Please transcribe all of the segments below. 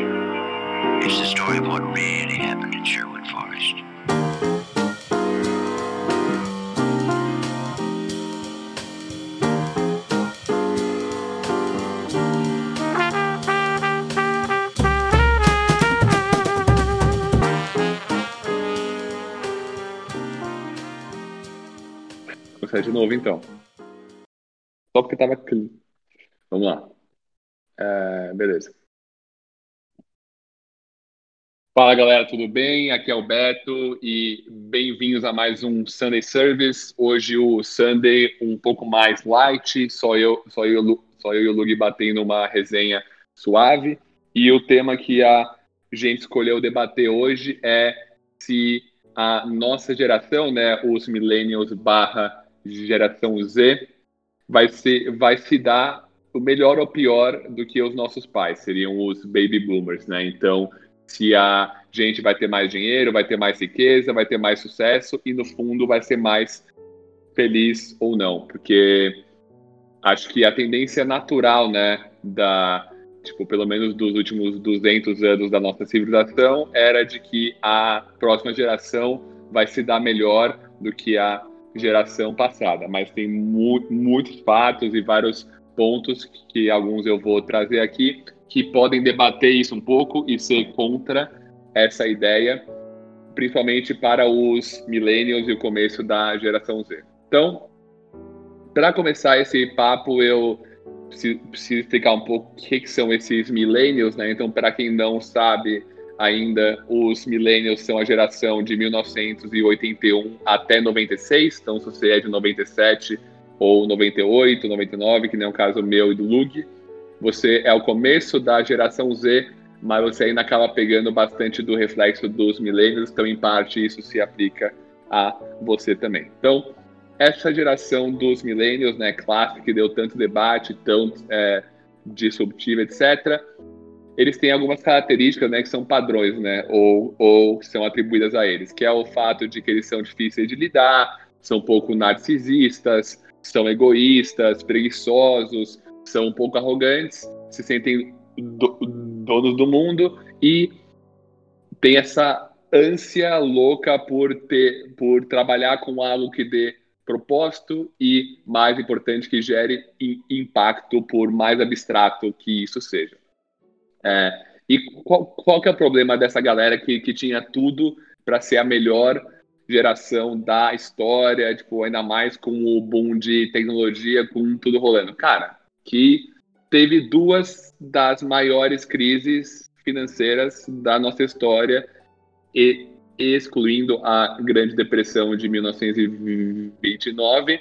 It's the story of what really happened in Sherwood Forest. Começar de novo então. Só porque tava clean. Vamos lá. É, beleza. Fala galera, tudo bem? Aqui é o Beto e bem-vindos a mais um Sunday Service. Hoje o Sunday um pouco mais light, só eu, só eu, só eu e o Lug batendo uma resenha suave. E o tema que a gente escolheu debater hoje é se a nossa geração, né, os millennials barra geração Z, vai, ser, vai se dar o melhor ou pior do que os nossos pais, seriam os baby boomers, né? Então, se a gente vai ter mais dinheiro, vai ter mais riqueza, vai ter mais sucesso e no fundo vai ser mais feliz ou não, porque acho que a tendência natural, né, da tipo, pelo menos dos últimos 200 anos da nossa civilização, era de que a próxima geração vai se dar melhor do que a geração passada, mas tem mu muitos fatos e vários pontos que alguns eu vou trazer aqui que podem debater isso um pouco e ser contra essa ideia, principalmente para os millennials e o começo da geração Z. Então, para começar esse papo, eu preciso, preciso explicar um pouco o que, que são esses millennials, né? Então, para quem não sabe ainda, os millennials são a geração de 1981 até 96, então se você é de 97 ou 98, 99, que nem é o caso meu e do Lug, você é o começo da geração Z, mas você ainda acaba pegando bastante do reflexo dos millennials, então em parte isso se aplica a você também. Então, essa geração dos millennials, né, clássica, que deu tanto debate, tão é, disruptiva, etc., eles têm algumas características, né, que são padrões, né, ou, ou que são atribuídas a eles, que é o fato de que eles são difíceis de lidar, são um pouco narcisistas, são egoístas, preguiçosos, são um pouco arrogantes, se sentem do, donos do mundo e tem essa ânsia louca por ter, por trabalhar com algo que dê propósito e, mais importante, que gere impacto, por mais abstrato que isso seja. É, e qual, qual que é o problema dessa galera que, que tinha tudo para ser a melhor geração da história, tipo, ainda mais com o boom de tecnologia, com tudo rolando? Cara, que teve duas das maiores crises financeiras da nossa história, e, excluindo a Grande Depressão de 1929,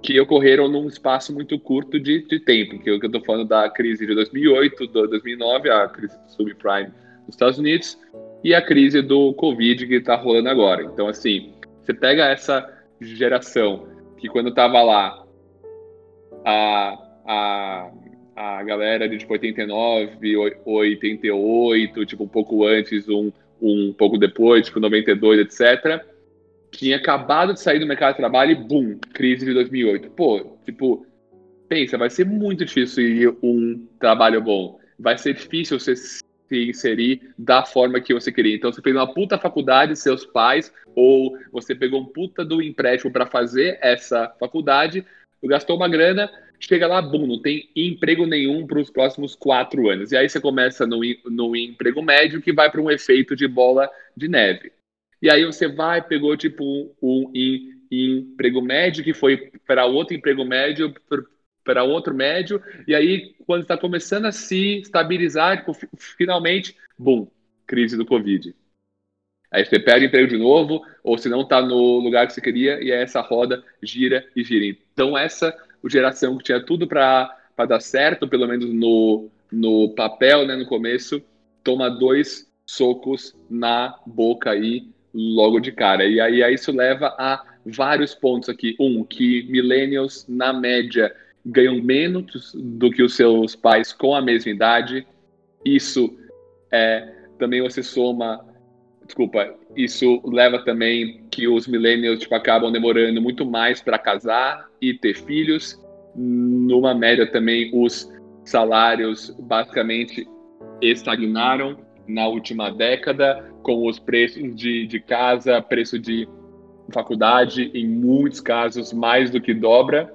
que ocorreram num espaço muito curto de, de tempo, que eu estou falando da crise de 2008, do 2009, a crise do subprime nos Estados Unidos, e a crise do Covid que está rolando agora. Então, assim, você pega essa geração que quando estava lá, a a, a galera de tipo 89, 88, tipo um pouco antes, um, um pouco depois, tipo 92, etc. Tinha acabado de sair do mercado de trabalho e boom, crise de 2008. Pô, tipo, pensa, vai ser muito difícil um trabalho bom. Vai ser difícil você se inserir da forma que você queria. Então, você fez uma puta faculdade, seus pais, ou você pegou um puta do empréstimo para fazer essa faculdade, gastou uma grana, chega lá, bum, não tem emprego nenhum para os próximos quatro anos. E aí você começa no, no emprego médio que vai para um efeito de bola de neve. E aí você vai, pegou tipo um, um, emprego médio que foi para outro emprego médio, para outro médio, e aí quando está começando a se estabilizar, finalmente, bum, crise do Covid. Aí você perde emprego de novo, ou se não está no lugar que você queria, e essa roda gira e gira. Então, essa geração que tinha tudo para dar certo, pelo menos no, no papel, né, no começo, toma dois socos na boca aí logo de cara. E aí, aí isso leva a vários pontos aqui. Um, que millennials, na média, ganham menos do que os seus pais com a mesma idade. Isso é, também você soma desculpa, isso leva também que os millennials tipo, acabam demorando muito mais para casar e ter filhos. Numa média também, os salários basicamente estagnaram na última década, com os preços de, de casa, preço de faculdade, em muitos casos, mais do que dobra,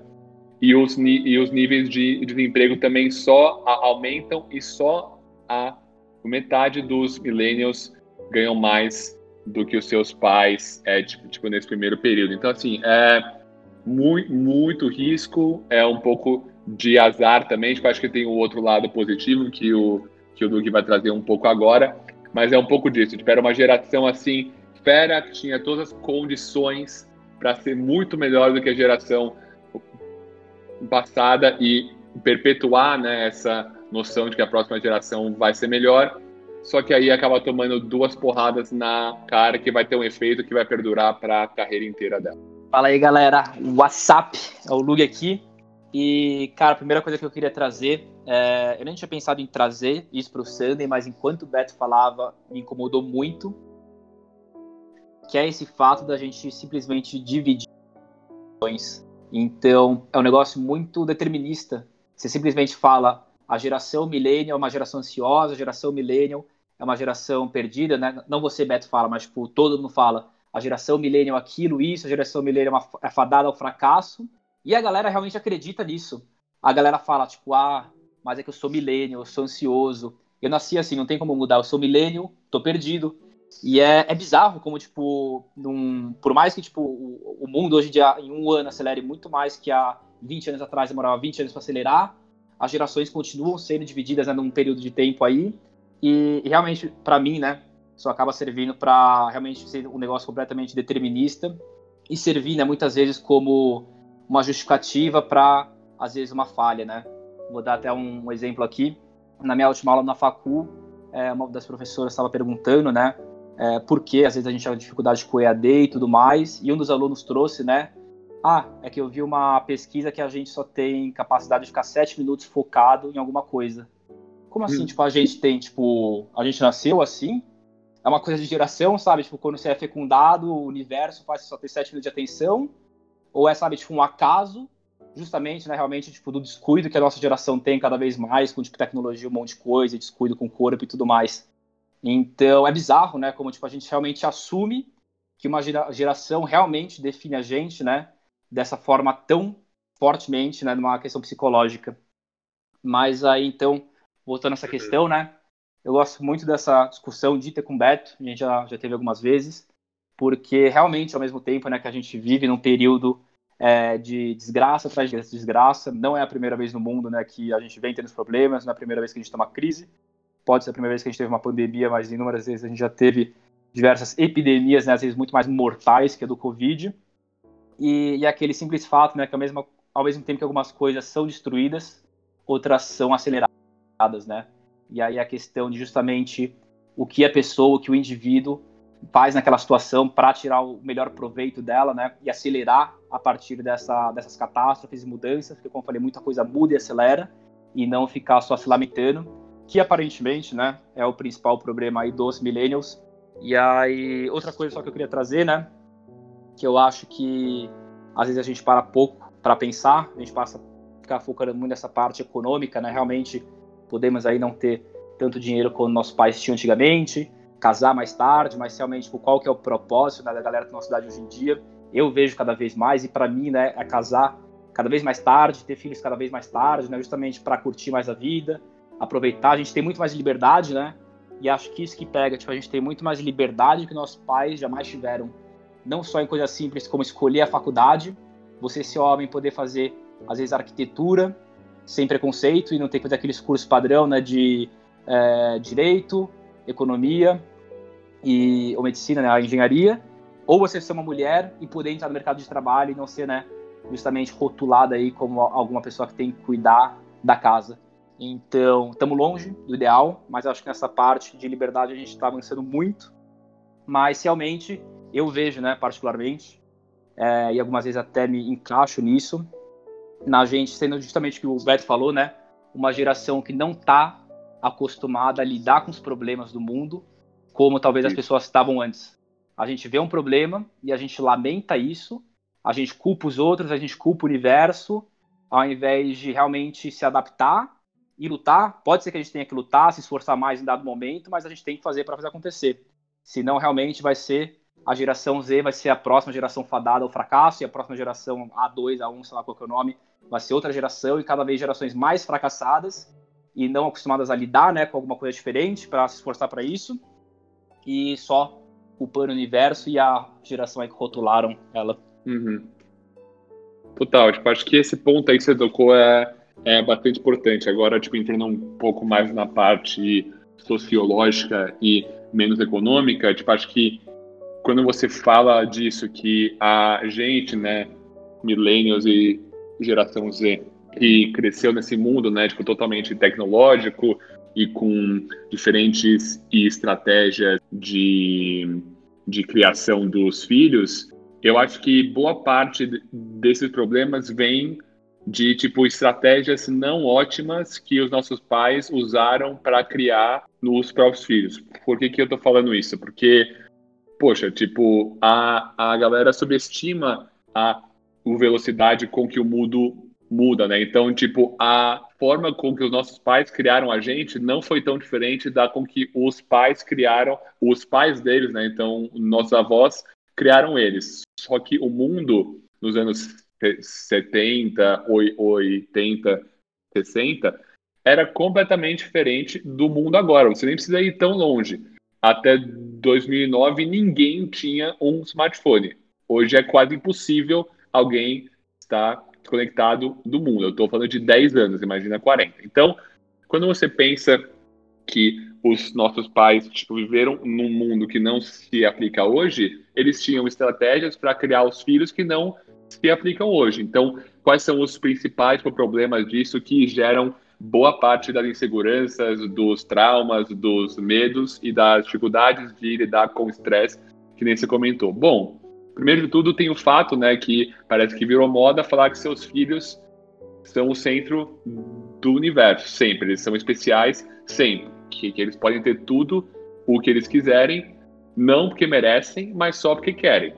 e os, e os níveis de, de desemprego também só aumentam e só a metade dos millennials ganham mais do que os seus pais é tipo, tipo nesse primeiro período. Então assim é muito, muito risco, é um pouco de azar também. Tipo, acho que tem o outro lado positivo que o que o Duque vai trazer um pouco agora, mas é um pouco disso. Tipo, era uma geração assim fera que tinha todas as condições para ser muito melhor do que a geração passada e perpetuar né, essa noção de que a próxima geração vai ser melhor. Só que aí acaba tomando duas porradas na cara que vai ter um efeito que vai perdurar para a carreira inteira dela. Fala aí, galera. WhatsApp, é o Lug aqui. E, cara, a primeira coisa que eu queria trazer, é, eu nem tinha pensado em trazer isso para o Sunday, mas enquanto o Beto falava, me incomodou muito, que é esse fato da gente simplesmente dividir então, é um negócio muito determinista. Você simplesmente fala a geração millennial é uma geração ansiosa, a geração millennial é uma geração perdida, né? Não você, Beto, fala, mas tipo, todo mundo fala a geração millennial aquilo, isso, a geração millennial é, é fadada ao fracasso. E a galera realmente acredita nisso. A galera fala, tipo, ah, mas é que eu sou millennial, eu sou ansioso. Eu nasci assim, não tem como mudar. Eu sou millennial, tô perdido. E é, é bizarro como, tipo, num, por mais que, tipo, o, o, mundo hoje em dia, em um ano, acelere muito mais que há 20 anos atrás, demorava 20 anos para acelerar, as gerações continuam sendo divididas né, num período de tempo aí. E, realmente, para mim, né, isso acaba servindo para realmente ser um negócio completamente determinista e servir, né, muitas vezes como uma justificativa para, às vezes, uma falha, né. Vou dar até um, exemplo aqui. Na minha última aula na facu, é, uma das professoras estava perguntando, né, é, porque às vezes a gente tinha dificuldade com EAD e tudo mais, e um dos alunos trouxe, né? Ah, é que eu vi uma pesquisa que a gente só tem capacidade de ficar sete minutos focado em alguma coisa. Como assim, hum. tipo, a gente tem, tipo, a gente nasceu assim? É uma coisa de geração, sabe? Tipo, quando você é fecundado, o universo faz só ter sete minutos de atenção? Ou é, sabe, tipo, um acaso? Justamente, né, realmente, tipo, do descuido que a nossa geração tem cada vez mais, com, tipo, tecnologia, um monte de coisa, descuido com o corpo e tudo mais. Então é bizarro, né? Como tipo, a gente realmente assume que uma geração realmente define a gente, né? Dessa forma tão fortemente, né? Numa questão psicológica. Mas aí, então, voltando a essa questão, né? Eu gosto muito dessa discussão dita com o Beto, a gente já, já teve algumas vezes, porque realmente, ao mesmo tempo, né, que a gente vive num período é, de desgraça atrás de desgraça, não é a primeira vez no mundo, né, que a gente vem tendo problemas, não é a primeira vez que a gente toma crise, pode ser a primeira vez que a gente teve uma pandemia, mas inúmeras vezes a gente já teve diversas epidemias, né, às vezes muito mais mortais que a do Covid. E, e aquele simples fato, né, que ao mesmo, ao mesmo tempo que algumas coisas são destruídas, outras são aceleradas, né? E aí a questão de justamente o que a pessoa, o que o indivíduo faz naquela situação para tirar o melhor proveito dela, né? E acelerar a partir dessa, dessas catástrofes e mudanças, porque como eu falei, muita coisa muda e acelera, e não ficar só se lamentando que aparentemente, né, é o principal problema aí dos millennials. E aí, outra coisa só que eu queria trazer, né, que eu acho que às vezes a gente para pouco para pensar, a gente passa a ficar focando muito nessa parte econômica, né, realmente podemos aí não ter tanto dinheiro como nossos pais tinham antigamente, casar mais tarde, mas realmente tipo, qual que é o propósito né, da galera da nossa cidade hoje em dia? Eu vejo cada vez mais e para mim, né, é casar cada vez mais tarde, ter filhos cada vez mais tarde, né, justamente para curtir mais a vida, aproveitar. A gente tem muito mais liberdade, né? E acho que isso que pega, tipo, a gente tem muito mais liberdade que nossos pais jamais tiveram. Não só em coisas simples como escolher a faculdade, você ser homem poder fazer, às vezes, arquitetura sem preconceito e não ter que fazer aqueles cursos padrão, né, de é, direito, economia e ou medicina, né, a engenharia, ou você ser uma mulher e poder entrar no mercado de trabalho e não ser, né, justamente rotulada aí como alguma pessoa que tem que cuidar da casa. Então, estamos longe do ideal, mas acho que nessa parte de liberdade a gente está avançando muito. Mas realmente eu vejo, né, particularmente, é, e algumas vezes até me encaixo nisso, na gente sendo justamente o que o Beto falou, né, uma geração que não está acostumada a lidar com os problemas do mundo, como talvez as pessoas estavam antes. A gente vê um problema e a gente lamenta isso, a gente culpa os outros, a gente culpa o universo, ao invés de realmente se adaptar e lutar. Pode ser que a gente tenha que lutar, se esforçar mais em dado momento, mas a gente tem que fazer para fazer acontecer. Senão, realmente vai ser a geração Z, vai ser a próxima geração fadada ao fracasso, e a próxima geração A2, A1, sei lá qual é o nome, vai ser outra geração, e cada vez gerações mais fracassadas e não acostumadas a lidar né, com alguma coisa diferente para se esforçar para isso, e só culpando o universo e a geração aí que rotularam ela. Uhum. Total, tipo, acho que esse ponto aí que você tocou é, é bastante importante. Agora, tipo, entrando um pouco mais na parte sociológica e menos econômica, tipo, acho que quando você fala disso, que a gente, né, millennials e geração Z, que cresceu nesse mundo, né, tipo, totalmente tecnológico e com diferentes estratégias de, de criação dos filhos, eu acho que boa parte desses problemas vem de tipo estratégias não ótimas que os nossos pais usaram para criar nos próprios filhos. Por que, que eu estou falando isso? Porque, poxa, tipo, a, a galera subestima a, a velocidade com que o mundo muda, né? Então, tipo, a forma com que os nossos pais criaram a gente não foi tão diferente da com que os pais criaram os pais deles, né? Então, nossos avós criaram eles. Só que o mundo nos anos 70, 80, 60, era completamente diferente do mundo agora. Você nem precisa ir tão longe. Até 2009, ninguém tinha um smartphone. Hoje é quase impossível alguém estar conectado do mundo. Eu estou falando de 10 anos, imagina 40. Então, quando você pensa que os nossos pais tipo, viveram num mundo que não se aplica hoje, eles tinham estratégias para criar os filhos que não se aplicam hoje. Então, quais são os principais problemas disso que geram boa parte das inseguranças, dos traumas, dos medos e das dificuldades de lidar com o estresse, que nem você comentou? Bom, primeiro de tudo tem o fato, né, que parece que virou moda falar que seus filhos são o centro do universo, sempre. Eles são especiais, sempre. Que, que eles podem ter tudo o que eles quiserem, não porque merecem, mas só porque querem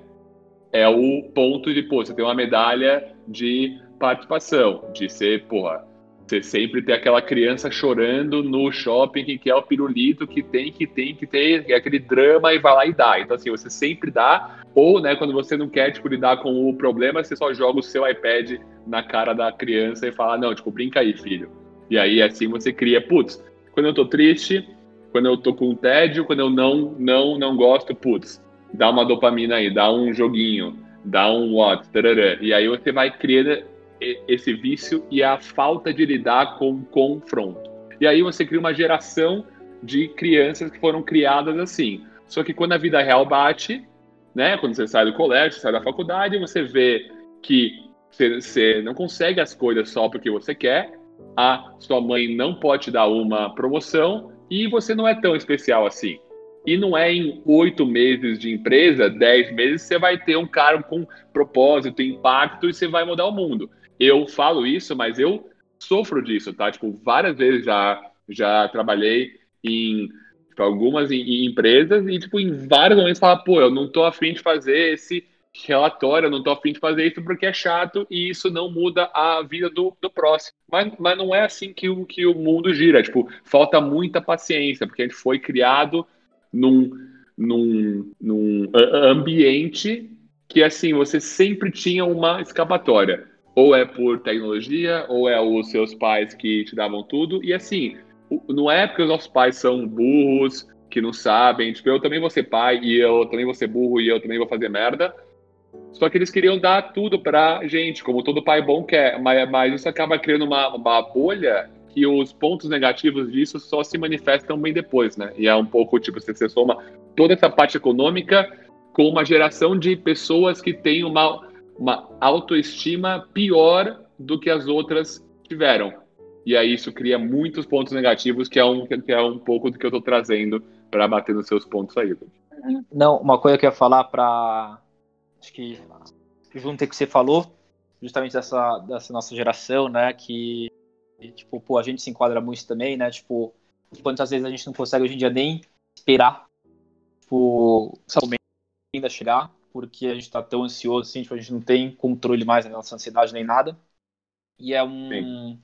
é o ponto de, pô, você tem uma medalha de participação, de ser, porra, você sempre ter aquela criança chorando no shopping que quer o pirulito, que tem, que tem, que tem, é aquele drama e vai lá e dá. Então, assim, você sempre dá, ou, né, quando você não quer, tipo, lidar com o problema, você só joga o seu iPad na cara da criança e fala, não, tipo, brinca aí, filho. E aí, assim, você cria, putz, quando eu tô triste, quando eu tô com tédio, quando eu não, não, não gosto, putz, dá uma dopamina aí, dá um joguinho, dá um what, tarará. e aí você vai criando esse vício e a falta de lidar com o confronto. E aí você cria uma geração de crianças que foram criadas assim. Só que quando a vida real bate, né, quando você sai do colégio, sai da faculdade, você vê que você, não consegue as coisas só porque você quer, a sua mãe não pode te dar uma promoção e você não é tão especial assim. E não é em oito meses de empresa, dez meses, você vai ter um cargo com propósito, impacto e você vai mudar o mundo. Eu falo isso, mas eu sofro disso, tá? Tipo, várias vezes já, já trabalhei em tipo, algumas em, em empresas e, tipo, em vários momentos fala, pô, eu não tô afim de fazer esse relatório, eu não tô afim de fazer isso porque é chato e isso não muda a vida do, do próximo. Mas, mas não é assim que o, que o mundo gira. Tipo, falta muita paciência, porque a gente foi criado num, num, num ambiente que, assim, você sempre tinha uma escapatória. Ou é por tecnologia, ou é os seus pais que te davam tudo. E, assim, não é porque os nossos pais são burros, que não sabem. Tipo, eu também vou ser pai, e eu também vou ser burro, e eu também vou fazer merda. Só que eles queriam dar tudo pra gente, como todo pai bom quer. Mas, mas isso acaba criando uma, uma bolha que os pontos negativos disso só se manifestam bem depois, né? E é um pouco tipo, você, soma toda essa parte econômica com uma geração de pessoas que têm uma, uma autoestima pior do que as outras tiveram. E aí isso cria muitos pontos negativos, que é um, que é um pouco do que eu estou trazendo para bater nos seus pontos aí. Não, uma coisa que eu ia falar para. Acho que junto com o que você falou, justamente dessa, dessa nossa geração, né, que tipo, pô, a gente se enquadra muito também, né? Tipo, quantas vezes a gente não consegue hoje em dia nem esperar tipo, o momento ainda chegar, porque a gente tá tão ansioso, assim, tipo, a gente não tem controle mais da nossa ansiedade nem nada. E é um. Sim.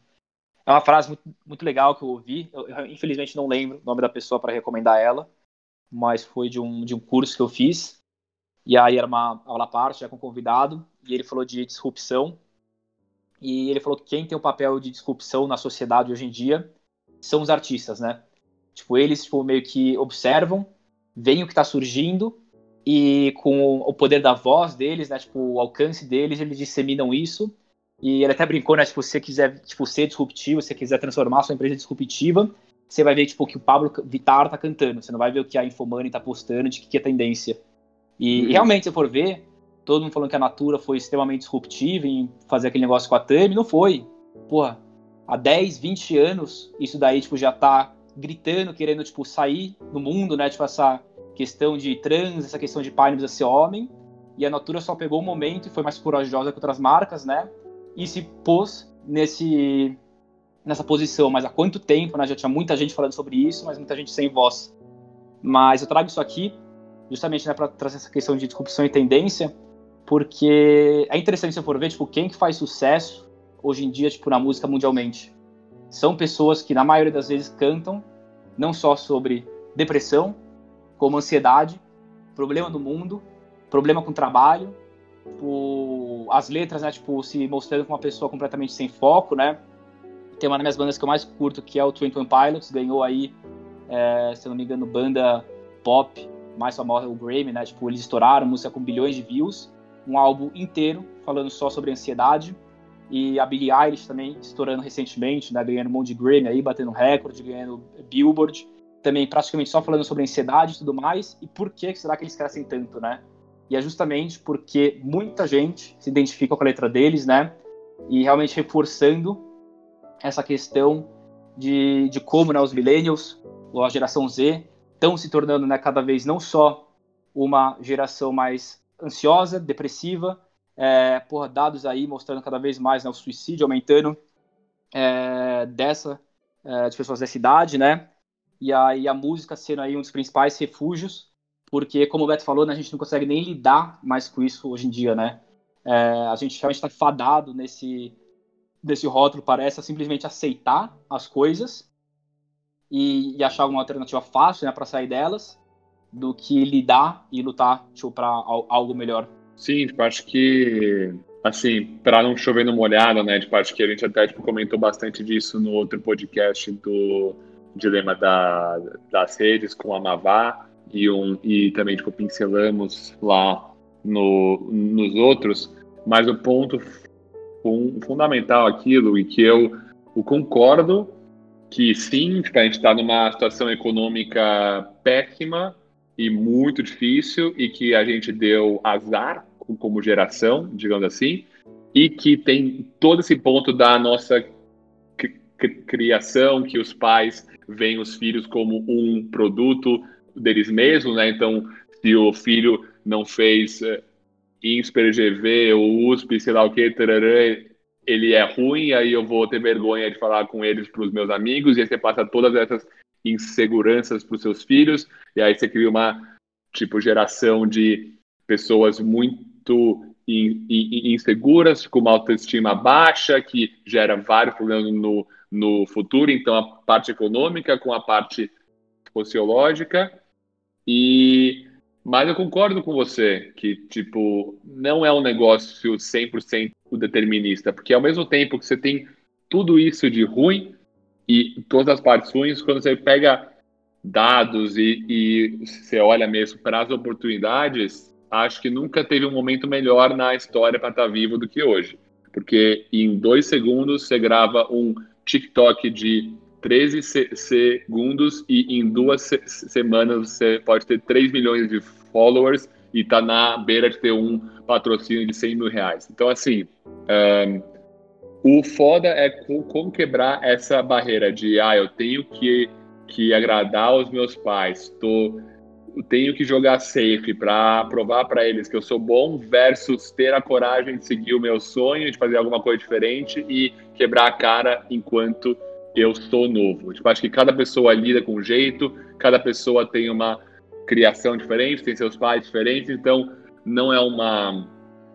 É uma frase muito, muito legal que eu ouvi. Eu, eu, infelizmente não lembro o nome da pessoa para recomendar ela, mas foi de um, de um curso que eu fiz. E aí era uma aula à parte, já com convidado, e ele falou de disrupção. E ele falou que quem tem o papel de disrupção na sociedade hoje em dia são os artistas, né? Tipo, eles tipo, meio que observam, veem o que está surgindo e com o poder da voz deles, né, tipo, o alcance deles, eles disseminam isso e ele até brincou, né? Tipo, se você quiser tipo, ser disruptivo, se você quiser transformar a sua empresa disruptiva, você vai ver tipo, que o Pablo Vittar tá cantando. Você não vai ver o que a Infomoney tá postando, de que, que é tendência. E, uhum. realmente, se for ver, todo mundo falando que a Natura foi extremamente disruptiva em fazer aquele negócio com a Tami, não foi. Porra, há 10, 20 anos, isso daí tipo, já tá gritando, querendo tipo, sair do mundo, né? Tipo, essa questão de trans, essa questão de pai não precisa ser homem. E a Natura só pegou o momento e foi mais corajosa que outras marcas, né? e se pôs nesse nessa posição. Mas há quanto tempo, né? Já tinha muita gente falando sobre isso, mas muita gente sem voz. Mas eu trago isso aqui justamente né, para trazer essa questão de disrupção e tendência, porque é interessante se for ver, tipo, quem que faz sucesso hoje em dia, tipo, na música mundialmente. São pessoas que, na maioria das vezes, cantam não só sobre depressão, como ansiedade, problema do mundo, problema com trabalho, tipo, as letras, né, tipo, se mostrando como uma pessoa completamente sem foco, né? Tem uma das minhas bandas que eu mais curto, que é o Twin Twin Pilots, ganhou aí, é, se não me engano, banda pop mais famosa, o Grammy, né? Tipo, eles estouraram, música com bilhões de views, um álbum inteiro falando só sobre ansiedade. E a Billie Eilish também estourando recentemente, né? Ganhando um monte de Grammy aí, batendo recorde, ganhando Billboard. Também praticamente só falando sobre ansiedade e tudo mais. E por que será que eles crescem tanto, né? E é justamente porque muita gente se identifica com a letra deles, né? E realmente reforçando essa questão de, de como né, os millennials, ou a geração Z, estão se tornando né, cada vez não só uma geração mais ansiosa, depressiva, é, porra, dados aí mostrando cada vez mais né, o suicídio aumentando é, dessa é, de pessoas dessa idade, né? E aí a música sendo aí um dos principais refúgios porque, como o Beto falou, né, a gente não consegue nem lidar mais com isso hoje em dia, né? É, a gente realmente está fadado nesse, nesse rótulo, parece, a simplesmente aceitar as coisas e, e achar uma alternativa fácil né, para sair delas, do que lidar e lutar tipo, para algo melhor. Sim, tipo, acho que, assim, para não chover no molhado, né, tipo, acho que a gente até tipo, comentou bastante disso no outro podcast do Dilema da, das Redes com a Mavá, e, um, e também tipo, pincelamos lá no, nos outros, mas o ponto um, fundamental aquilo e que eu o concordo que sim, tipo, a gente está numa situação econômica péssima e muito difícil e que a gente deu azar como geração, digamos assim, e que tem todo esse ponto da nossa criação, que os pais veem os filhos como um produto deles mesmos, né? Então, se o filho não fez uh, INSPER, GV, ou USP, sei lá o que, ele é ruim, aí eu vou ter vergonha de falar com eles para os meus amigos, e aí você passa todas essas inseguranças para os seus filhos, e aí você cria uma, tipo, geração de pessoas muito in, in, inseguras, com uma autoestima baixa, que gera vários problemas no, no futuro, então a parte econômica com a parte sociológica, e mas eu concordo com você que tipo não é um negócio 100% determinista, porque ao mesmo tempo que você tem tudo isso de ruim e todas as partes ruins, quando você pega dados e, e você olha mesmo para as oportunidades, acho que nunca teve um momento melhor na história para estar vivo do que hoje. Porque em dois segundos você grava um TikTok de 13 se segundos e em duas se semanas você pode ter 3 milhões de followers e tá na beira de ter um patrocínio de 100 mil reais. Então, assim, um, o foda é como quebrar essa barreira de, ah, eu tenho que, que agradar os meus pais, tô, tenho que jogar safe para provar para eles que eu sou bom, versus ter a coragem de seguir o meu sonho, de fazer alguma coisa diferente e quebrar a cara enquanto eu sou novo. Tipo, acho que cada pessoa lida com um jeito, cada pessoa tem uma criação diferente, tem seus pais diferentes, então não é uma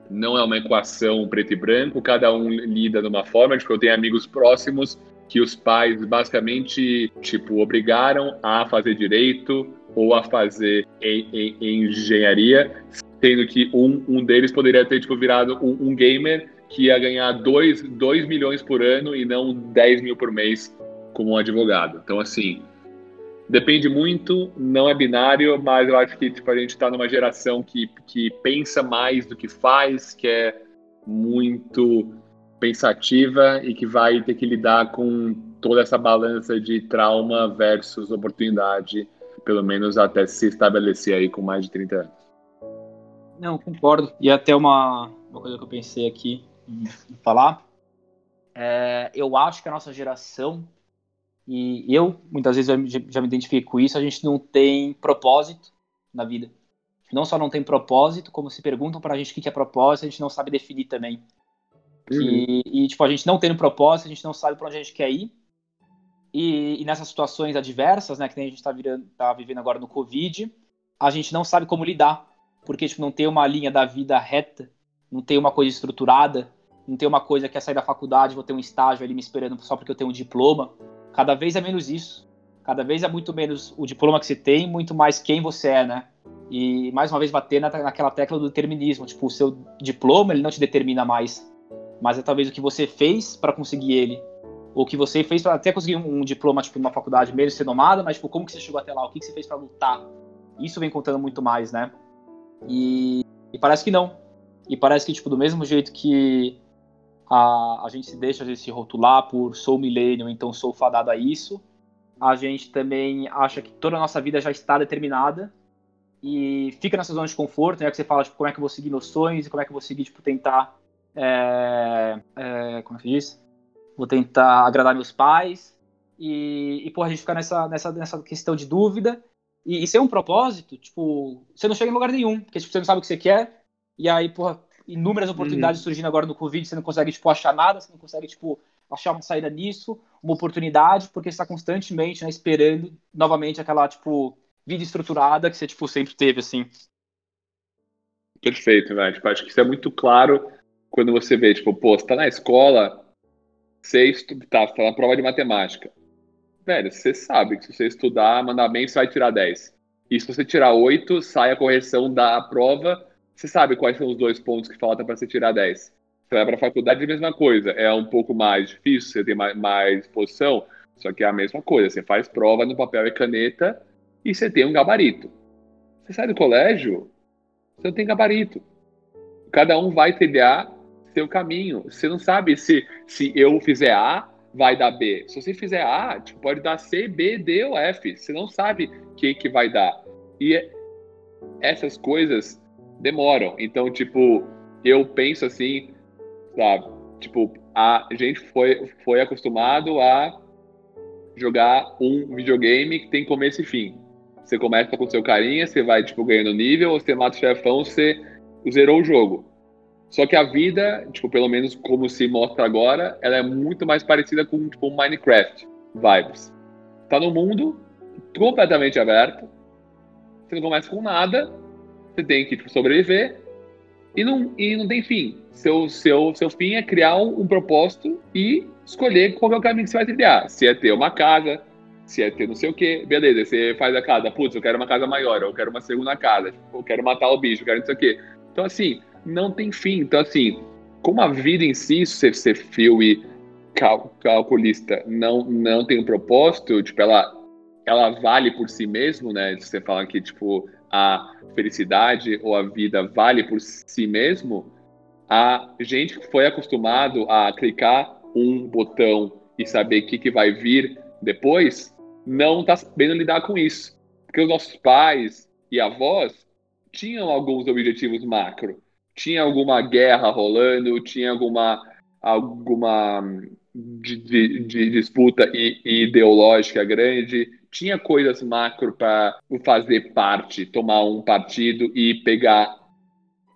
não é uma equação preto e branco, cada um lida de uma forma, tipo, eu tenho amigos próximos que os pais basicamente, tipo, obrigaram a fazer direito ou a fazer em, em, em engenharia, sendo que um, um deles poderia ter, tipo, virado um, um gamer que ia ganhar 2 milhões por ano e não 10 mil por mês como um advogado. Então, assim, depende muito, não é binário, mas eu acho que tipo, a gente está numa geração que, que pensa mais do que faz, que é muito pensativa e que vai ter que lidar com toda essa balança de trauma versus oportunidade, pelo menos até se estabelecer aí com mais de 30 anos. Não, concordo. E até uma, uma coisa que eu pensei aqui em falar, é, eu acho que a nossa geração e eu, muitas vezes, já, já me identifico com isso, a gente não tem propósito na vida. Não só não tem propósito, como se perguntam pra gente o que é propósito, a gente não sabe definir também. Uhum. E, tipo, a gente não tem propósito, a gente não sabe para onde a gente quer ir. E, e, nessas situações adversas, né, que a gente está tá vivendo agora no Covid, a gente não sabe como lidar. Porque, tipo, não tem uma linha da vida reta, não tem uma coisa estruturada, não tem uma coisa que é sair da faculdade, vou ter um estágio ali me esperando só porque eu tenho um diploma. Cada vez é menos isso. Cada vez é muito menos o diploma que você tem, muito mais quem você é, né? E mais uma vez bater na, naquela tecla do determinismo. Tipo, o seu diploma ele não te determina mais, mas é talvez o que você fez para conseguir ele. O que você fez para até conseguir um, um, diploma, tipo, numa faculdade mesmo ser nomada, mas tipo, como que você chegou até lá? O que, que você fez para lutar? Isso vem contando muito mais, né? E, e parece que não. E parece que, tipo, do mesmo jeito que a, a gente se deixa às vezes se rotular por sou milênio, então sou fadado a isso. A gente também acha que toda a nossa vida já está determinada e fica nessa zona de conforto, né? Que você fala, tipo, como é que eu vou seguir meus sonhos e como é que eu vou seguir, tipo, tentar. É, é, como é que diz? Vou tentar agradar meus pais. E, e porra, a gente fica nessa, nessa, nessa questão de dúvida. E, e sem um propósito, tipo, você não chega em lugar nenhum, porque tipo, você não sabe o que você quer. E aí, porra, inúmeras oportunidades uhum. surgindo agora no Covid, você não consegue, tipo, achar nada, você não consegue, tipo, achar uma saída nisso, uma oportunidade, porque você está constantemente, né, esperando novamente aquela, tipo, vida estruturada que você, tipo, sempre teve, assim. Perfeito, né? Tipo, acho que isso é muito claro quando você vê, tipo, pô, você tá na escola, você estu... tá, você tá na prova de matemática. Velho, você sabe que se você estudar, mandar bem, você vai tirar 10. E se você tirar 8, sai a correção da prova você sabe quais são os dois pontos que faltam para você tirar 10. Você vai para a faculdade, a mesma coisa. É um pouco mais difícil, você tem mais, mais exposição, só que é a mesma coisa. Você faz prova no papel e caneta e você tem um gabarito. Você sai do colégio, você não tem gabarito. Cada um vai trilhar seu caminho. Você não sabe se, se eu fizer A, vai dar B. Se você fizer A, tipo, pode dar C, B, D ou F. Você não sabe o que, que vai dar. E essas coisas demoram. Então, tipo, eu penso assim, sabe? Tipo, a gente foi, foi acostumado a jogar um videogame que tem começo e fim. Você começa com seu carinha, você vai, tipo, ganhando nível, você mata o chefão, você zerou o jogo. Só que a vida, tipo, pelo menos como se mostra agora, ela é muito mais parecida com, tipo, Minecraft vibes. Tá no mundo completamente aberto, você não começa com nada, você tem que tipo, sobreviver e não, e não tem fim. Seu, seu, seu fim é criar um, um propósito e escolher qual é o caminho que você vai trilhar. Se é ter uma casa, se é ter não sei o quê. Beleza, você faz a casa. Putz, eu quero uma casa maior, eu quero uma segunda casa, eu quero matar o bicho, eu quero não sei o quê. Então, assim, não tem fim. Então, assim, como a vida em si, ser, ser fio e cal, calculista não, não tem um propósito, tipo, ela, ela vale por si mesmo, né? Você fala que, tipo, a felicidade ou a vida vale por si mesmo, a gente que foi acostumado a clicar um botão e saber o que, que vai vir depois, não está sabendo lidar com isso. Porque os nossos pais e avós tinham alguns objetivos macro. Tinha alguma guerra rolando, tinha alguma, alguma de, de, de disputa ideológica grande, tinha coisas macro para fazer parte, tomar um partido e pegar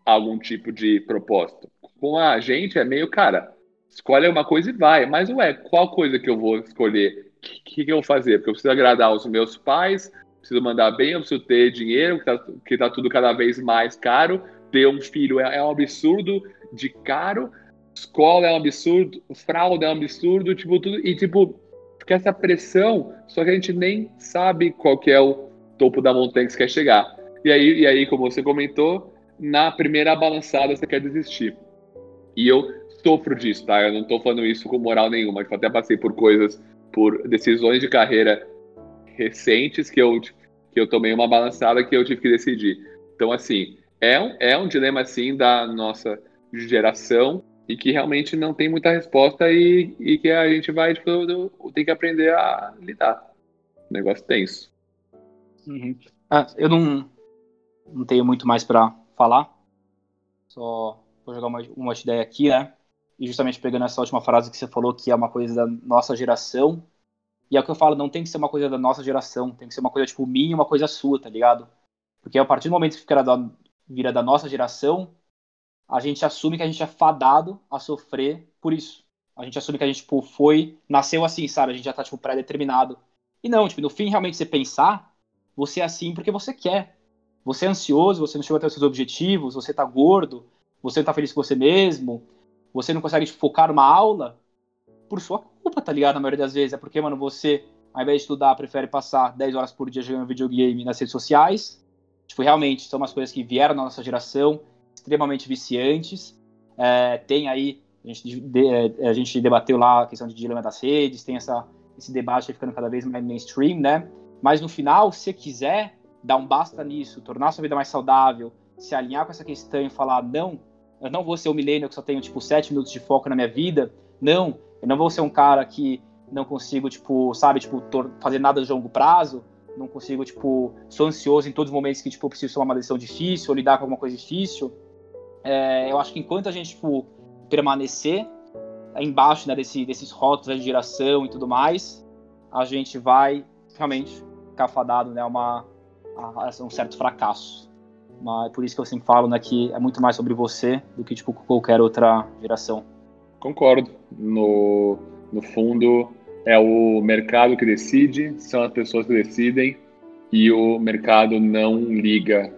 algum tipo de propósito. Com a gente é meio, cara, escolhe uma coisa e vai. Mas, ué, qual coisa que eu vou escolher? O que, que, eu vou fazer? Porque eu preciso agradar os meus pais, preciso mandar bem, eu preciso ter dinheiro, que tá, que tá tudo cada vez mais caro. Ter um filho é, é um absurdo de caro. Escola é um absurdo, fralda é um absurdo, tipo, tudo. E, tipo, fica essa pressão, só que a gente nem sabe qual que é o topo da montanha que você quer chegar. E aí, e aí, como você comentou, na primeira balançada você quer desistir. E eu sofro disso, tá? Eu não tô falando isso com moral nenhuma. Eu até passei por coisas, por decisões de carreira recentes que eu, que eu tomei uma balançada que eu tive que decidir. Então, assim, é um, é um dilema, assim, da nossa geração e que realmente não tem muita resposta e, e que a gente vai, tipo, tem que aprender a lidar. Negócio tenso. Uhum. Ah, eu não, não tenho muito mais para falar. Só vou jogar uma, uma ideia aqui, né? E justamente pegando essa última frase que você falou, que é uma coisa da nossa geração. E é o que eu falo, não tem que ser uma coisa da nossa geração, tem que ser uma coisa tipo minha e uma coisa sua, tá ligado? Porque a partir do momento que fica da, vira da nossa geração, a gente assume que a gente é fadado a sofrer por isso. A gente assume que a gente tipo, foi, nasceu assim, sabe? A gente já tá tipo pré-determinado. E não, tipo, no fim realmente você pensar, você é assim porque você quer. Você é ansioso, você não chegou até os seus objetivos, você tá gordo, você não tá feliz com você mesmo, você não consegue tipo, focar numa aula por sua culpa, tá ligado? Na maioria das vezes. É porque, mano, você, ao invés de estudar, prefere passar 10 horas por dia jogando videogame nas redes sociais. Tipo, realmente, são umas coisas que vieram na nossa geração, extremamente viciantes. É, tem aí, a gente, de, é, a gente debateu lá a questão de dilema das redes, tem essa, esse debate ficando cada vez mais mainstream, né? Mas no final, se quiser dar um basta nisso, tornar sua vida mais saudável, se alinhar com essa questão e falar, não, eu não vou ser um milênio que só tenho, tipo, sete minutos de foco na minha vida, não, eu não vou ser um cara que não consigo, tipo, sabe, tipo, fazer nada de longo prazo, não consigo, tipo, sou ansioso em todos os momentos que, tipo, preciso tomar uma decisão difícil ou lidar com alguma coisa difícil. É, eu acho que enquanto a gente, tipo, permanecer embaixo, né, desse, desses rótulos de geração e tudo mais, a gente vai realmente ficar fadado, né, uma, a, a um certo fracasso. Mas é por isso que eu sempre falo, né, que é muito mais sobre você do que, tipo, qualquer outra geração. Concordo. No, no fundo, é o mercado que decide, são as pessoas que decidem, e o mercado não liga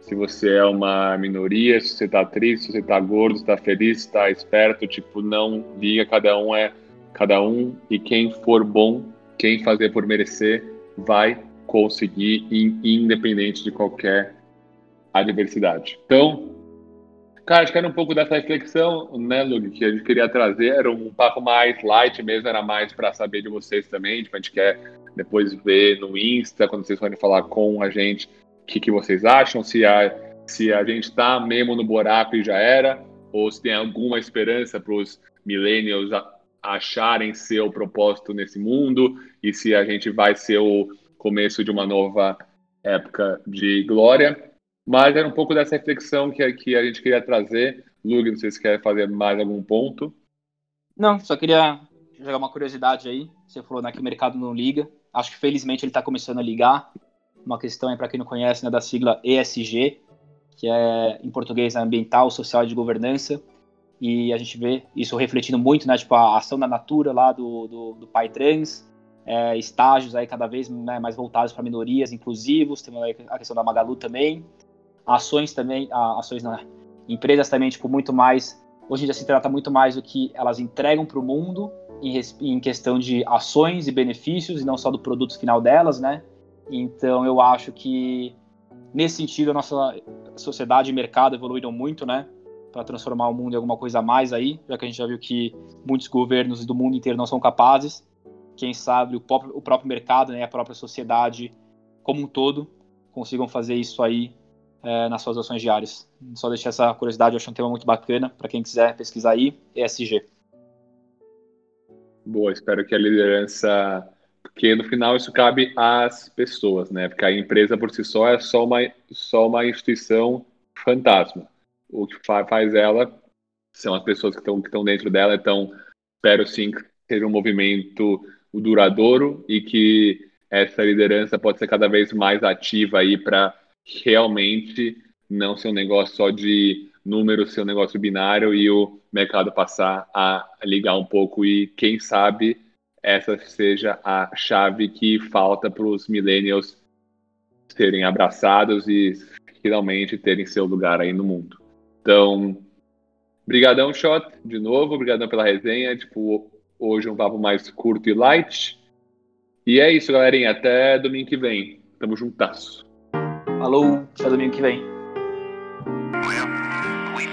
se você é uma minoria, se você tá triste, se você tá gordo, se tá feliz, se tá esperto, tipo, não liga, cada um é cada um, e quem for bom, quem fazer por merecer, vai conseguir, independente de qualquer adversidade. Então, cara, acho que era um pouco dessa reflexão, né, Lug, que a gente queria trazer. Era um papo mais light mesmo, era mais para saber de vocês também. Tipo, a gente quer depois ver no Insta, quando vocês forem falar com a gente, o que, que vocês acham, se a, se a gente está mesmo no buraco e já era, ou se tem alguma esperança para os millennials acharem seu propósito nesse mundo, e se a gente vai ser o começo de uma nova época de glória. Mas era um pouco dessa reflexão que, que a gente queria trazer. Lug, não sei se quer fazer mais algum ponto. Não, só queria jogar uma curiosidade aí. Você falou né, que o mercado não liga. Acho que felizmente ele está começando a ligar. Uma questão aí, para quem não conhece, né, da sigla ESG, que é em português ambiental, social e de governança. E a gente vê isso refletindo muito, né, tipo a ação da Natura lá do, do, do Pai Trans, é, estágios aí cada vez né, mais voltados para minorias, inclusivos, tem a questão da Magalu também, ações também, ações não, empresas também, tipo, muito mais, hoje em dia se trata muito mais do que elas entregam para o mundo em, em, questão de ações e benefícios, e não só do produto final delas, né, então eu acho que nesse sentido a nossa sociedade e mercado evoluíram muito, né, para transformar o mundo em alguma coisa a mais aí, já que a gente já viu que muitos governos do mundo inteiro não são capazes, quem sabe o próprio, o próprio mercado, né, a própria sociedade como um todo consigam fazer isso aí é, nas suas ações diárias. Só deixar essa curiosidade, eu acho um tema muito bacana para quem quiser pesquisar aí, ESG. Boa, espero que a liderança, porque no final isso cabe às pessoas, né? Porque a empresa por si só é só uma, só uma instituição fantasma. O que faz ela são as pessoas que estão que estão dentro dela, então espero sim que seja um movimento duradouro e que essa liderança pode ser cada vez mais ativa aí para realmente não ser um negócio só de números, ser um negócio binário e o mercado passar a ligar um pouco e quem sabe essa seja a chave que falta para os millennials serem abraçados e finalmente terem seu lugar aí no mundo. Então, brigadão, Shot, de novo, brigadão pela resenha, tipo, Hoje um papo mais curto e light. E é isso, galerinha. Até domingo que vem. Tamo juntasso. Falou, até domingo que vem. Well, we